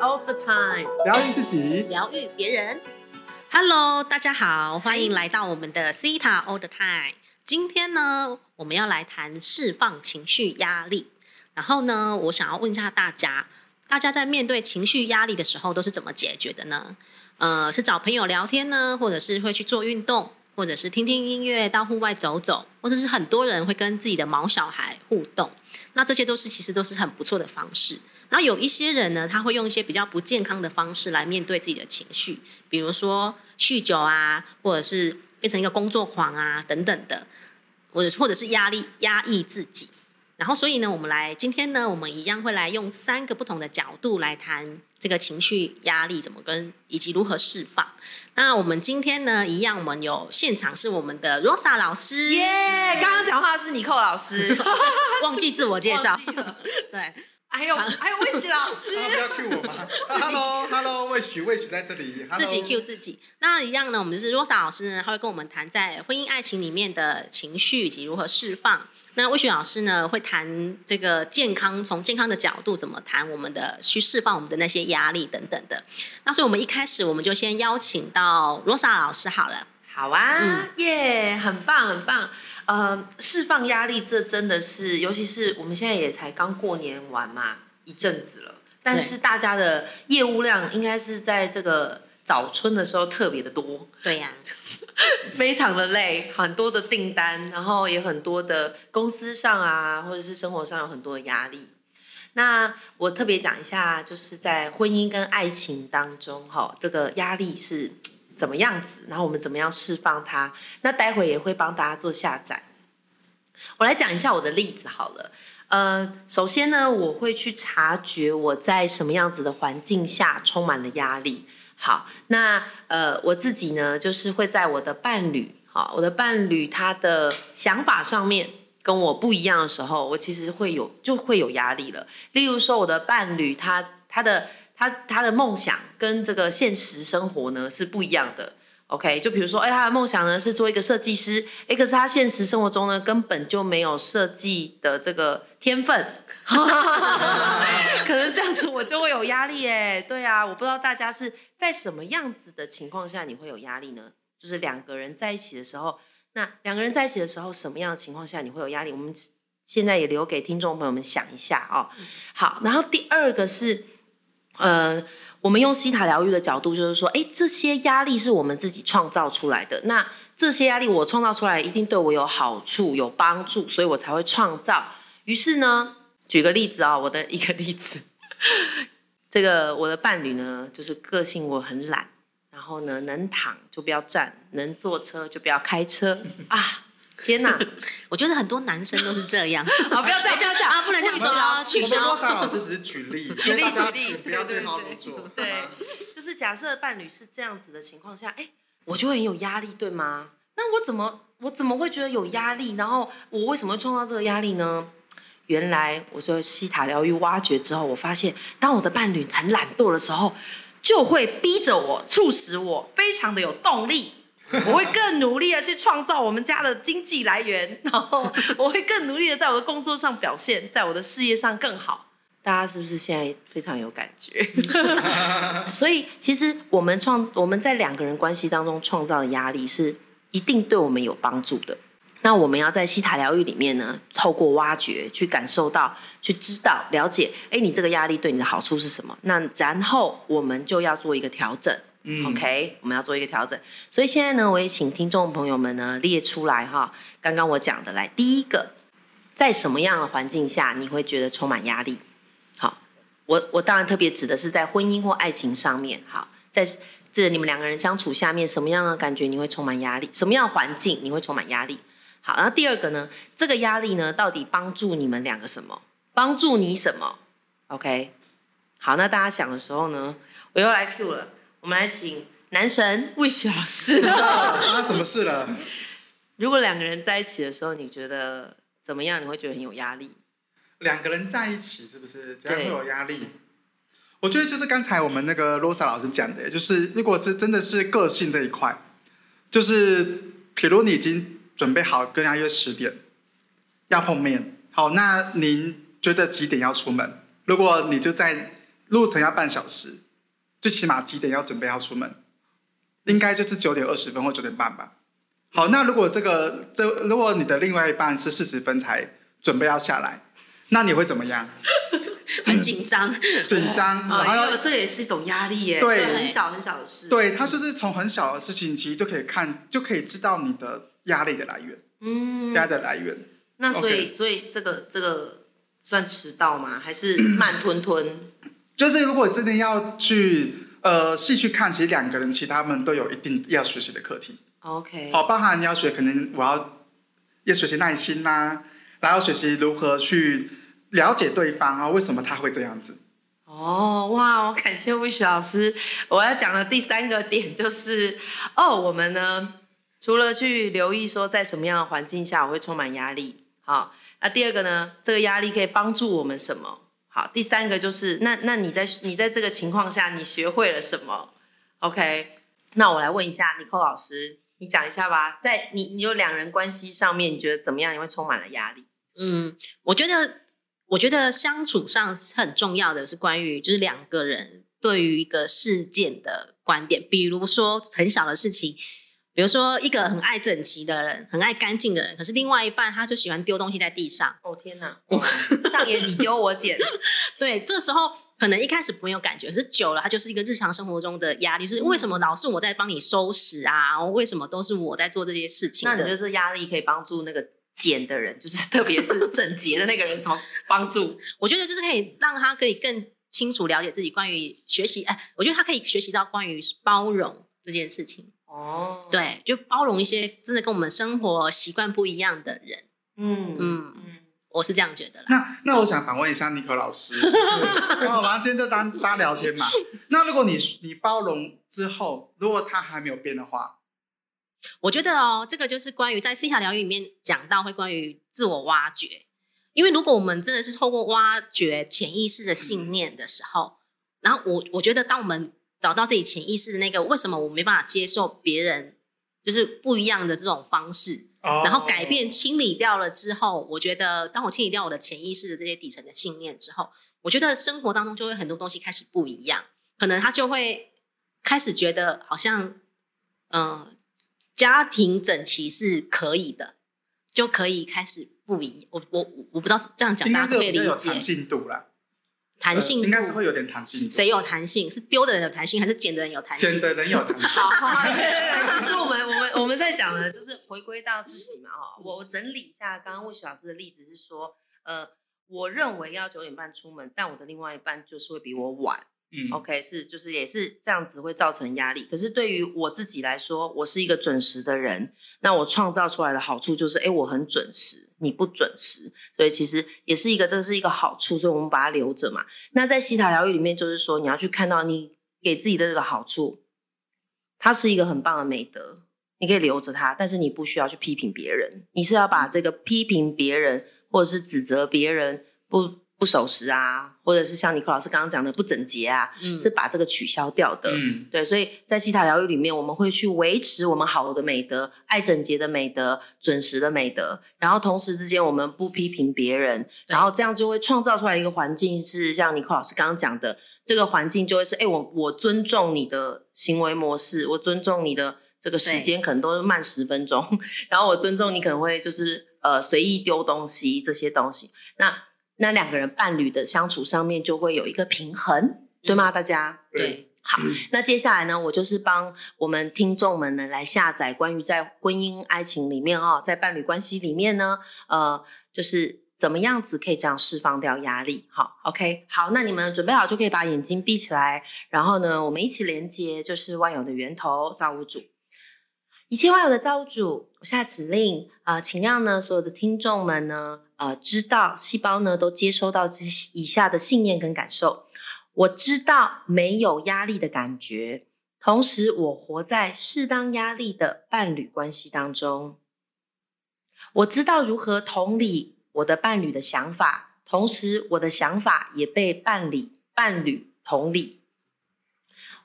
all the time，疗愈自己，疗愈别人。Hello，大家好，欢迎来到我们的 Cita all the time。今天呢，我们要来谈释放情绪压力。然后呢，我想要问一下大家，大家在面对情绪压力的时候都是怎么解决的呢？呃，是找朋友聊天呢，或者是会去做运动，或者是听听音乐，到户外走走，或者是很多人会跟自己的毛小孩互动。那这些都是其实都是很不错的方式。然后有一些人呢，他会用一些比较不健康的方式来面对自己的情绪，比如说酗酒啊，或者是变成一个工作狂啊等等的，或者或者是压力压抑自己。然后所以呢，我们来今天呢，我们一样会来用三个不同的角度来谈这个情绪压力怎么跟以及如何释放。那我们今天呢，一样我们有现场是我们的 Rosa 老师，耶！刚刚讲话是尼寇老师，忘记自我介绍 对。还有还有魏喜老师，啊不要 cue 我吗？Hello，Hello，魏许，魏许在这里，自己 Hello cue 自己。那一样呢，我们就是 Rosa 老师呢，他会跟我们谈在婚姻爱情里面的情绪以及如何释放。那魏雪老师呢，会谈这个健康，从健康的角度怎么谈我们的去释放我们的那些压力等等的。那所以我们一开始我们就先邀请到 Rosa 老师好了。好啊嗯，耶，很棒很棒。呃，释放压力，这真的是，尤其是我们现在也才刚过年完嘛，一阵子了，但是大家的业务量应该是在这个早春的时候特别的多，对呀、非常的累，很多的订单，然后也很多的公司上啊，或者是生活上有很多的压力。那我特别讲一下，就是在婚姻跟爱情当中，哈，这个压力是怎么样子，然后我们怎么样释放它。那待会也会帮大家做下载。我来讲一下我的例子好了。呃，首先呢，我会去察觉我在什么样子的环境下充满了压力。好，那呃，我自己呢，就是会在我的伴侣，好，我的伴侣他的想法上面跟我不一样的时候，我其实会有就会有压力了。例如说，我的伴侣他他的他他的梦想跟这个现实生活呢是不一样的。OK，就比如说，哎，他的梦想呢是做一个设计师，哎，可是他现实生活中呢根本就没有设计的这个天分，可能这样子我就会有压力哎。对啊，我不知道大家是在什么样子的情况下你会有压力呢？就是两个人在一起的时候，那两个人在一起的时候，什么样的情况下你会有压力？我们现在也留给听众朋友们想一下哦。好，然后第二个是，呃。我们用西塔疗愈的角度，就是说，哎，这些压力是我们自己创造出来的。那这些压力我创造出来，一定对我有好处、有帮助，所以我才会创造。于是呢，举个例子啊、我的一个例子，这个我的伴侣呢，就是个性我很懒，然后呢，能躺就不要站，能坐车就不要开车啊！天哪，我觉得很多男生都是这样。好，不要再这样讲啊，不能这样说啊，取我们消洛。莎老师只是举例，举例举例不要对号入对座，对就是假设伴侣是这样子的情况下，哎，我就会很有压力，对吗？那我怎么我怎么会觉得有压力？然后我为什么会创造这个压力呢？原来我说西塔疗愈挖掘之后，我发现当我的伴侣很懒惰的时候，就会逼着我，促使我非常的有动力。我会更努力的去创造我们家的经济来源，然后我会更努力的在我的工作上表现，在我的事业上更好。大家是不是现在非常有感觉？所以其实我们创我们在两个人关系当中创造的压力是一定对我们有帮助的。那我们要在西塔疗愈里面呢，透过挖掘去感受到、去知道、了解，哎，你这个压力对你的好处是什么？那然后我们就要做一个调整。OK，我们要做一个调整。所以现在呢，我也请听众朋友们呢列出来哈，刚刚我讲的来，第一个，在什么样的环境下你会觉得充满压力？好，我我当然特别指的是在婚姻或爱情上面。好，在这你们两个人相处下面，什么样的感觉你会充满压力？什么样的环境你会充满压力？好，然后第二个呢，这个压力呢，到底帮助你们两个什么？帮助你什么？OK，好，那大家想的时候呢，我又来 Q 了，我们来请男神魏雪老师。发什么事了？如果两个人在一起的时候，你觉得怎么样？你会觉得很有压力？两个人在一起是不是这样会有压力？我觉得就是刚才我们那个罗莎老师讲的，就是如果是真的是个性这一块，就是比如你已经准备好跟他约十点要碰面，好，那您觉得几点要出门？如果你就在路程要半小时，最起码几点要准备要出门？应该就是九点二十分或九点半吧。好，那如果这个这如果你的另外一半是四十分才准备要下来，那你会怎么样？很紧张，紧张，然后这也是一种压力耶，对很小很小的事，，对他就是从很小的事情，其实就可以看，就可以知道你的压力的来源，嗯，压力的来源。那所以所以这个这个算迟到吗？还是慢吞吞？就是如果真的要去呃细去看，其实两个人其实他们都有一定要学习的课题。OK，好，包含你要学，可能我要要学习耐心啦、然后学习如何去了解对方啊，为什么他会这样子。哦，哇！我感谢 Wish 老师。我要讲的第三个点就是，哦，我们呢除了去留意说在什么样的环境下我会充满压力，好，那第二个呢，这个压力可以帮助我们什么？好，第三个就是，那那你在你在这个情况下你学会了什么？OK，那我来问一下尼寇老师，你讲一下吧，在你你有两人关系上面，你觉得怎么样？你会充满了压力？嗯，我觉得，我觉得相处上是很重要的是关于就是两个人对于一个事件的观点，比如说很小的事情，比如说一个很爱整齐的人，很爱干净的人，可是另外一半他就喜欢丢东西在地上，哦天哪！上演你丢我捡，对，这时候可能一开始没有感觉，可是久了，他就是一个日常生活中的压力，是为什么老是我在帮你收拾啊？为什么都是我在做这些事情的？那你觉得这压力可以帮助那个捡的人，就是特别是整洁的那个人什么 帮助？我觉得就是可以让他可以更清楚了解自己关于学习，哎，我觉得他可以学习到关于包容这件事情。哦，，对，就包容一些真的跟我们生活习惯不一样的人。嗯嗯嗯，嗯，我是这样觉得啦。那那我想反问一下尼克老师，就是哦，反正今天就当大家聊天嘛。那如果你你包容之后，如果他还没有变的话，我觉得哦，这个就是关于在思想疗愈里面讲到会关于自我挖掘，因为如果我们真的是透过挖掘潜意识的信念的时候，然后我我觉得当我们找到自己潜意识的那个为什么我没办法接受别人就是不一样的这种方式，然后改变清理掉了之后，我觉得当我清理掉我的潜意识的这些底层的信念之后，我觉得生活当中就会很多东西开始不一样，可能他就会开始觉得好像，嗯、家庭整齐是可以的，就可以开始不一。我我我不知道这样讲大家可以理解弹性应该是会有点弹性。谁有弹性？是丢的人有弹性，还是捡的人有弹性？捡的人有弹性。好 好好，对对对，其实我们我们我们在讲的就是回归到自己嘛哈。我我整理一下刚刚魏雪老师的例子是说，呃，我认为要九点半出门，但我的另外一半就是会比我晚。嗯 OK，是就是也是这样子会造成压力。可是对于我自己来说，我是一个准时的人，那我创造出来的好处就是，哎，我很准时，你不准时，所以其实也是一个这是一个好处，所以我们把它留着嘛。那在西塔疗愈里面，就是说你要去看到你给自己的这个好处，它是一个很棒的美德，你可以留着它，但是你不需要去批评别人，你是要把这个批评别人或者是指责别人不不守时啊，或者是像尼克老师刚刚讲的不整洁啊，嗯是把这个取消掉的。嗯。对，所以在西塔疗愈里面，我们会去维持我们好的美德、爱整洁的美德、准时的美德，然后同时之间我们不批评别人，然后这样就会创造出来一个环境，是像尼克老师刚刚讲的，这个环境就会是，哎，我我尊重你的行为模式，我尊重你的这个时间，可能都是慢十分钟，然后我尊重你可能会就是呃随意丢东西这些东西，那那两个人伴侣的相处上面就会有一个平衡，对吗？大家？对，好，那接下来呢，我就是帮我们听众们呢来下载关于在婚姻爱情里面哦，在伴侣关系里面呢，呃，就是怎么样子可以这样释放掉压力。好，OK，好，那你们准备好就可以把眼睛闭起来，然后呢，我们一起连接，就是万有的源头造物主。一切万有的造物主，我下指令，呃，请让呢所有的听众们呢，呃，知道细胞呢都接收到这些以下的信念跟感受。我知道没有压力的感觉，同时我活在适当压力的伴侣关系当中。我知道如何同理我的伴侣的想法，同时我的想法也被伴侣伴侣同理。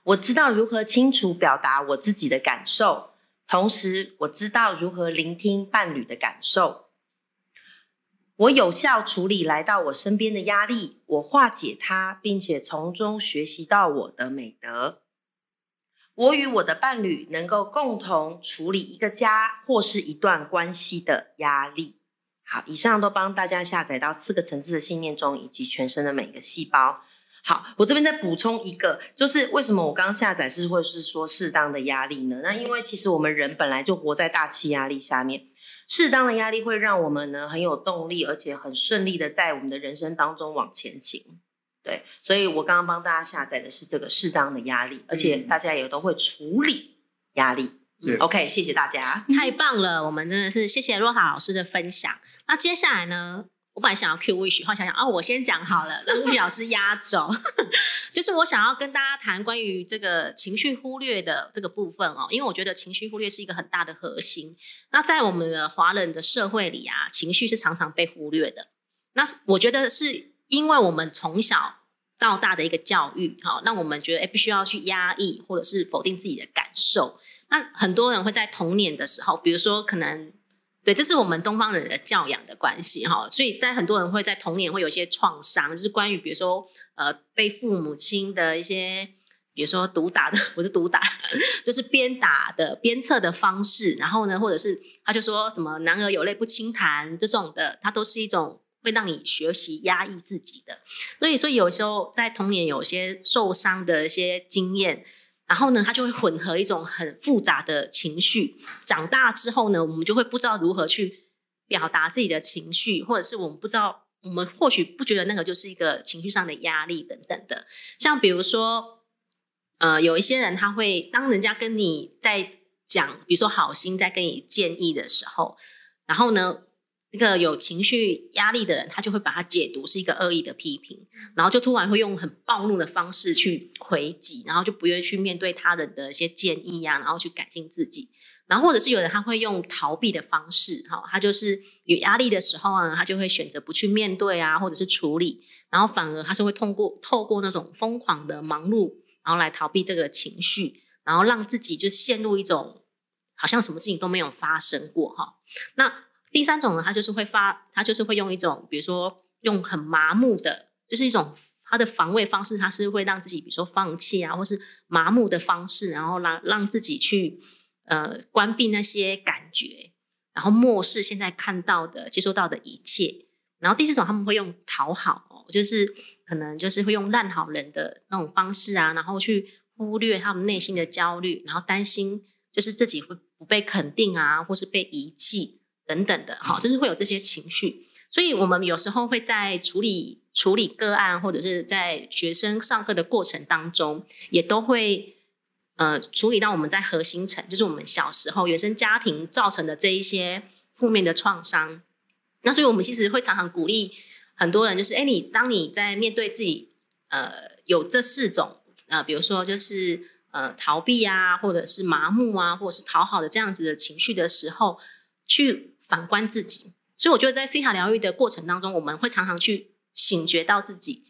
我知道如何清楚表达我自己的感受，同时我知道如何聆听伴侣的感受。我有效处理来到我身边的压力，我化解它，并且从中学习到我的美德。我与我的伴侣能够共同处理一个家或是一段关系的压力。好，以上都帮大家下载到四个层次的信念中，以及全身的每个细胞。好，我这边再补充一个，就是为什么我刚下载是会是说适当的压力呢？那因为其实我们人本来就活在大气压力下面，适当的压力会让我们呢很有动力，而且很顺利的在我们的人生当中往前行。对，所以我刚刚帮大家下载的是这个适当的压力，而且大家也都会处理压力。OK，谢谢大家。太棒了，我们真的是谢谢若塔老师的分享。那接下来呢，我本来想要 Q Wish，后来想想哦，我先讲好了，让 Wish 老师压轴。就是我想要跟大家谈关于这个情绪忽略的这个部分哦，因为我觉得情绪忽略是一个很大的核心。那在我们的华人的社会里啊，情绪是常常被忽略的。那我觉得是因为我们从小到大的一个教育，哈，让我们觉得哎，必须要去压抑或者是否定自己的感受。那很多人会在童年的时候，比如说可能对，这是我们东方人的教养的关系哈，所以在很多人会在童年会有一些创伤，就是关于比如说呃被父母亲的一些，比如说毒打的，不是毒打，就是鞭打的鞭策的方式，然后呢，或者是他就说什么男儿有泪不轻弹这种的，它都是一种会让你学习压抑自己的，所以所以有时候在童年有些受伤的一些经验。然后呢，他就会混合一种很复杂的情绪。长大之后呢，我们就会不知道如何去表达自己的情绪，或者是我们不知道，我们或许不觉得那个就是一个情绪上的压力等等的。像比如说，呃，有一些人他会当人家跟你在讲，比如说好心在跟你建议的时候，然后呢，那个有情绪压力的人，他就会把它解读是一个恶意的批评，然后就突然会用很暴怒的方式去回击，然后就不愿意去面对他人的一些建议呀、然后去改进自己。然后或者是有人他会用逃避的方式，哈，他就是有压力的时候啊，他就会选择不去面对啊，或者是处理，然后反而他是会通过透过那种疯狂的忙碌，然后来逃避这个情绪，然后让自己就陷入一种好像什么事情都没有发生过哈。那第三种呢，他就是会发，他就是会用一种，比如说用很麻木的，就是一种他的防卫方式，他是会让自己，比如说放弃啊，或是麻木的方式，然后让让自己去呃关闭那些感觉，然后漠视现在看到的、接收到的一切。然后第四种，他们会用讨好哦，就是可能就是会用烂好人的那种方式啊，然后去忽略他们内心的焦虑，然后担心就是自己会不被肯定啊，或是被遗弃。等等的，哈，就是会有这些情绪，所以我们有时候会在处理处理个案，或者是在学生上课的过程当中，也都会呃处理到我们在核心层，就是我们小时候原生家庭造成的这一些负面的创伤。那所以我们其实会常常鼓励很多人，就是哎，你当你在面对自己呃有这四种呃，比如说就是呃逃避啊，或者是麻木啊，或者是讨好的这样子的情绪的时候，去。反观自己，所以我觉得在 C 塔疗愈的过程当中，我们会常常去醒觉到自己，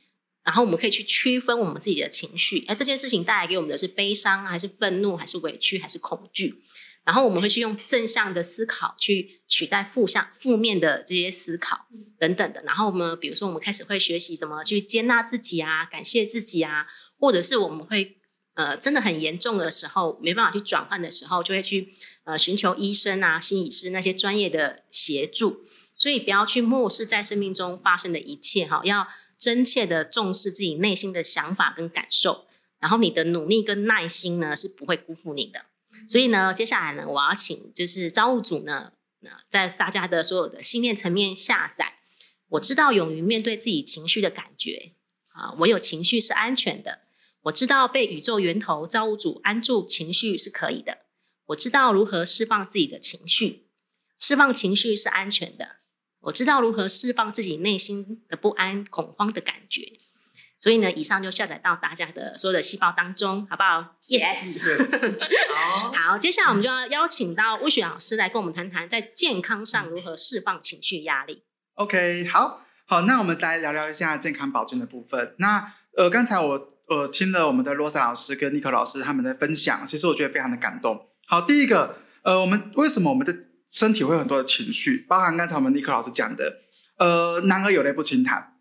然后我们可以去区分我们自己的情绪，哎，这件事情带来给我们的是悲伤，还是愤怒，还是委屈，还是恐惧？然后我们会去用正向的思考去取代负向、负面的这些思考等等的。然后我们比如说，我们开始会学习怎么去接纳自己啊，感谢自己啊，或者是我们会呃真的很严重的时候，没办法去转换的时候，就会去。呃，寻求医生啊、心理师那些专业的协助，所以不要去漠视在生命中发生的一切哈，要真切的重视自己内心的想法跟感受，然后你的努力跟耐心呢是不会辜负你的。所以呢，接下来呢，我要请就是招物组呢，在大家的所有的信念层面下载。我知道勇于面对自己情绪的感觉啊，我有情绪是安全的。我知道被宇宙源头造物主安住情绪是可以的。我知道如何释放自己的情绪，释放情绪是安全的。我知道如何释放自己内心的不安、恐慌的感觉。所以呢，以上就下载到大家的所有的细胞当中，好不好？Yes。好，好，接下来我们就要邀请到魏雪老师来跟我们谈谈在健康上如何释放情绪压力。OK，好好，那我们来聊聊一下健康保健的部分。那呃，刚才我呃听了我们的罗莎老师跟尼克老师他们的分享，其实我觉得非常的感动。好，第一个，呃，我们为什么我们的身体会有很多的情绪？包含刚才我们尼克老师讲的，呃，男儿有泪不轻弹，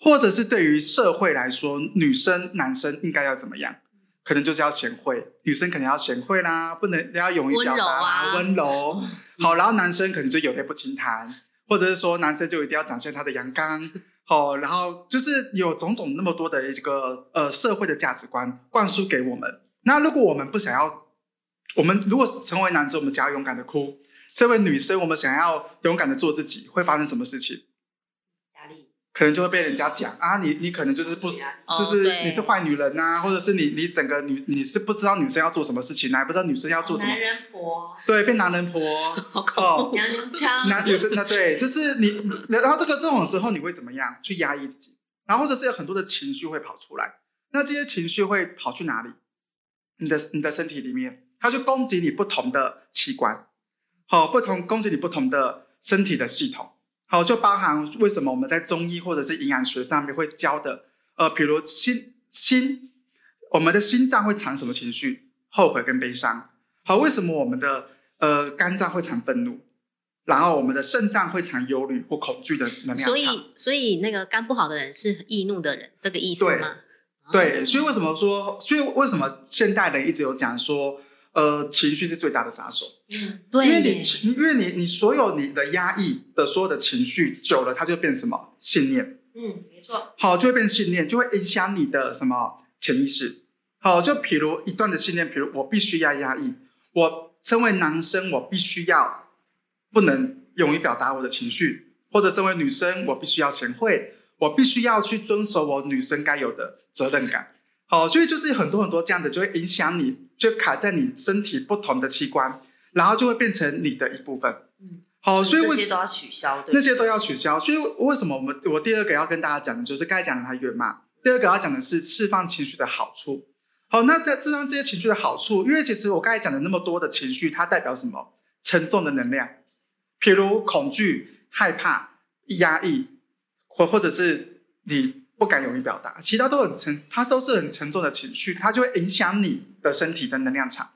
或者是对于社会来说，女生男生应该要怎么样？可能就是要贤惠，女生可能要贤惠啦，不能要勇于表达啦，温柔。好，然后男生可能就有泪不轻弹，或者是说男生就一定要展现他的阳刚。哦，然后就是有种种那么多的一个呃社会的价值观灌输给我们。那如果我们不想要，我们如果是成为男生，我们想要勇敢的哭；，身为女生，我们想要勇敢的做自己，会发生什么事情？可能就会被人家讲啊，你你可能就是不，就是你是坏女人呐，或者是你你整个女你是不知道女生要做什么事情，还不知道女生要做什么。男人婆。对，变男人婆。哦，娘娘腔。男女生那对，就是你，然后这个这种时候你会怎么样？去压抑自己，然后或者是有很多的情绪会跑出来。那这些情绪会跑去哪里？你的你的身体里面，它就攻击你不同的器官，好，不同攻击你不同的身体的系统。好，就包含为什么我们在中医或者是营养学上面会教的，呃，比如心心，我们的心脏会藏什么情绪？后悔跟悲伤。好，为什么我们的呃肝脏会藏愤怒？然后我们的肾脏会藏忧虑或恐惧的能量所以，所以那个肝不好的人是易怒的人，这个意思吗？对，所以为什么说？所以为什么现代人一直有讲说？呃，情绪是最大的杀手。嗯，对，因为你，因为你，你所有你的压抑的所有的情绪久了，它就变什么信念？嗯，没错。好，就会变信念，就会影响你的什么潜意识。好，就比如一段的信念，比如我必须要压抑，我身为男生，我必须要不能勇于表达我的情绪，或者身为女生，我必须要贤惠，我必须要去遵守我女生该有的责任感。好，所以就是很多很多这样的，就会影响你。就卡在你身体不同的器官，然后就会变成你的一部分。嗯，好，所以这些都要取消。那些都要取消。所以为什么我们我第二个要跟大家讲的就是该讲的还原嘛？第二个要讲的是释放情绪的好处。好，那在释放这些情绪的好处，因为其实我刚才讲的那么多的情绪，它代表什么？沉重的能量，譬如恐惧、害怕、压抑，或或者是你。不敢勇于表达，其他都很沉，它都是很沉重的情绪，它就会影响你的身体的能量场。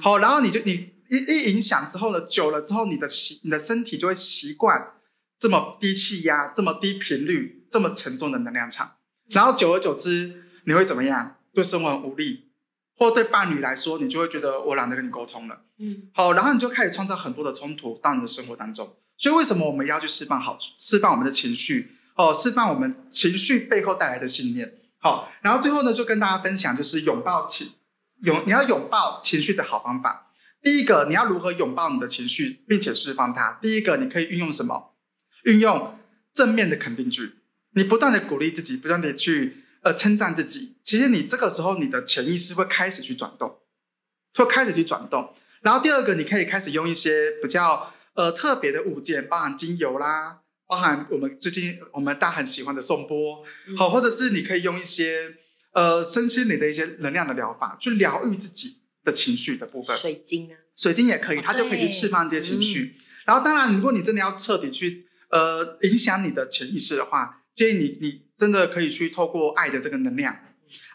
好，然后你就你一一影响之后呢，久了之后，你的习你的身体就会习惯这么低气压、这么低频率、这么沉重的能量场。然后久而久之，你会怎么样？对生活很无力，或对伴侣来说，你就会觉得我懒得跟你沟通了。嗯，好，然后你就开始创造很多的冲突到你的生活当中。所以为什么我们要去释放好处，释放我们的情绪？哦，释放我们情绪背后带来的信念。好，然后最后呢，就跟大家分享，就是拥抱情，拥你要拥抱情绪的好方法。第一个，你要如何拥抱你的情绪，并且释放它？第一个，你可以运用什么？运用正面的肯定句，你不断的鼓励自己，不断的去呃称赞自己。其实你这个时候，你的潜意识会开始去转动，会开始去转动。然后第二个，你可以开始用一些比较呃特别的物件，包含精油啦。包含我们最近我们大家很喜欢的颂钵，好，或者是你可以用一些呃身心里的一些能量的疗法，去疗愈自己的情绪的部分。水晶呢？水晶也可以，它就可以去释放这些情绪。然后，当然，如果你真的要彻底去呃影响你的潜意识的话，建议你你真的可以去透过爱的这个能量，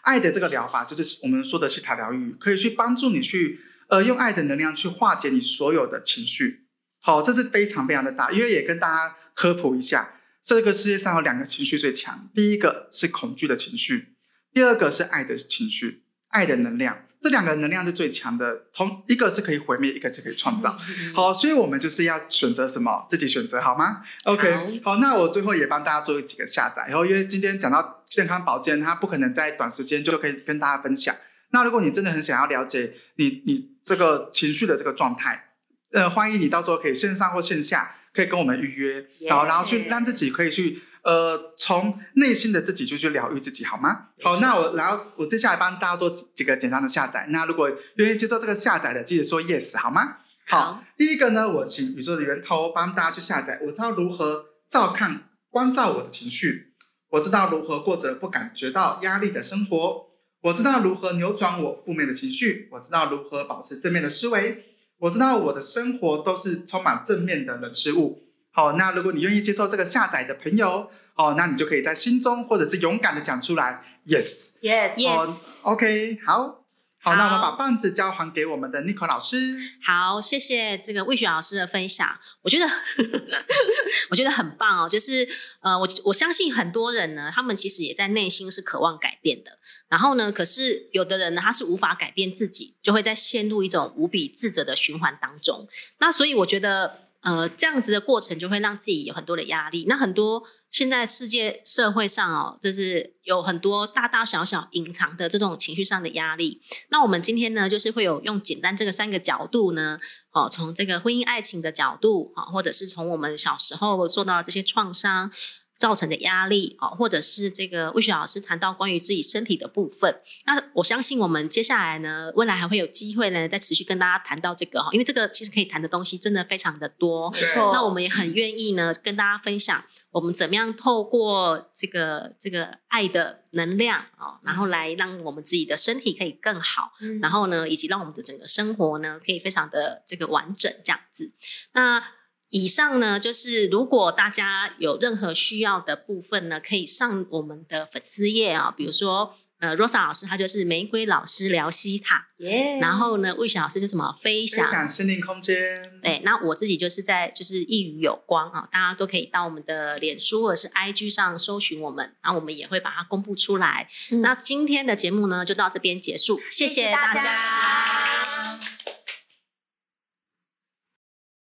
爱的这个疗法，就是我们说的西塔疗愈，可以去帮助你去呃用爱的能量去化解你所有的情绪。好，这是非常非常的大，因为也跟大家。科普一下，这个世界上有两个情绪最强，第一个是恐惧的情绪，第二个是爱的情绪，爱的能量，这两个能量是最强的。同一个是可以毁灭，一个是可以创造。好，所以我们就是要选择什么，自己选择好吗？OK，好，那我最后也帮大家做几个下载。然后，因为今天讲到健康保健，它不可能在短时间就可以跟大家分享。那如果你真的很想要了解你你这个情绪的这个状态，呃，欢迎你到时候可以线上或线下。可以跟我们预约，好，然后去让自己可以去，呃，从内心的自己就去疗愈自己，好吗？好，那我然后我接下来帮大家做几个简单的下载。那如果愿意接受这个下载的，记得说 yes，好吗？好，第一个呢，我请宇宙的源头帮大家去下载。我知道如何照看、关照我的情绪，我知道如何过着不感觉到压力的生活，我知道如何扭转我负面的情绪，我知道如何保持正面的思维。我知道我的生活都是充满正面的人事物。好，那如果你愿意接受这个下载的朋友，哦，那你就可以在心中或者是勇敢的讲出来，yes，yes，yes，OK，好，好，那我们把棒子交还给我们的 Nico 老师。好，谢谢这个魏雪老师的分享，我觉得 我觉得很棒哦。就是呃，我我相信很多人呢，他们其实也在内心是渴望改变的。然后呢，可是有的人呢，他是无法改变自己，就会在陷入一种无比自责的循环当中。那所以我觉得。呃，这样子的过程就会让自己有很多的压力。那很多现在世界社会上哦，就是有很多大大小小隐藏的这种情绪上的压力。那我们今天呢，就是会有用简单这个三个角度呢，哦，从这个婚姻爱情的角度哦，或者是从我们小时候受到这些创伤造成的压力哦，或者是这个魏雪老师谈到关于自己身体的部分。那我相信我们接下来呢，未来还会有机会呢，再持续跟大家谈到这个哈，因为这个其实可以谈的东西真的非常的多。没错。那我们也很愿意呢，跟大家分享我们怎么样透过这个这个爱的能量哦，然后来让我们自己的身体可以更好，嗯然后呢，以及让我们的整个生活呢，可以非常的这个完整这样子。那以上呢，就是如果大家有任何需要的部分呢，可以上我们的粉丝页啊、比如说呃，Rosa 老师她就是玫瑰老师聊西塔，耶然后呢，魏雪老师就什么飞分翔享心灵空间。对，那我自己就是在就是一语有光啊，大家都可以到我们的脸书或者是 IG 上搜寻我们，然后我们也会把它公布出来。嗯那今天的节目呢，就到这边结束，谢谢大家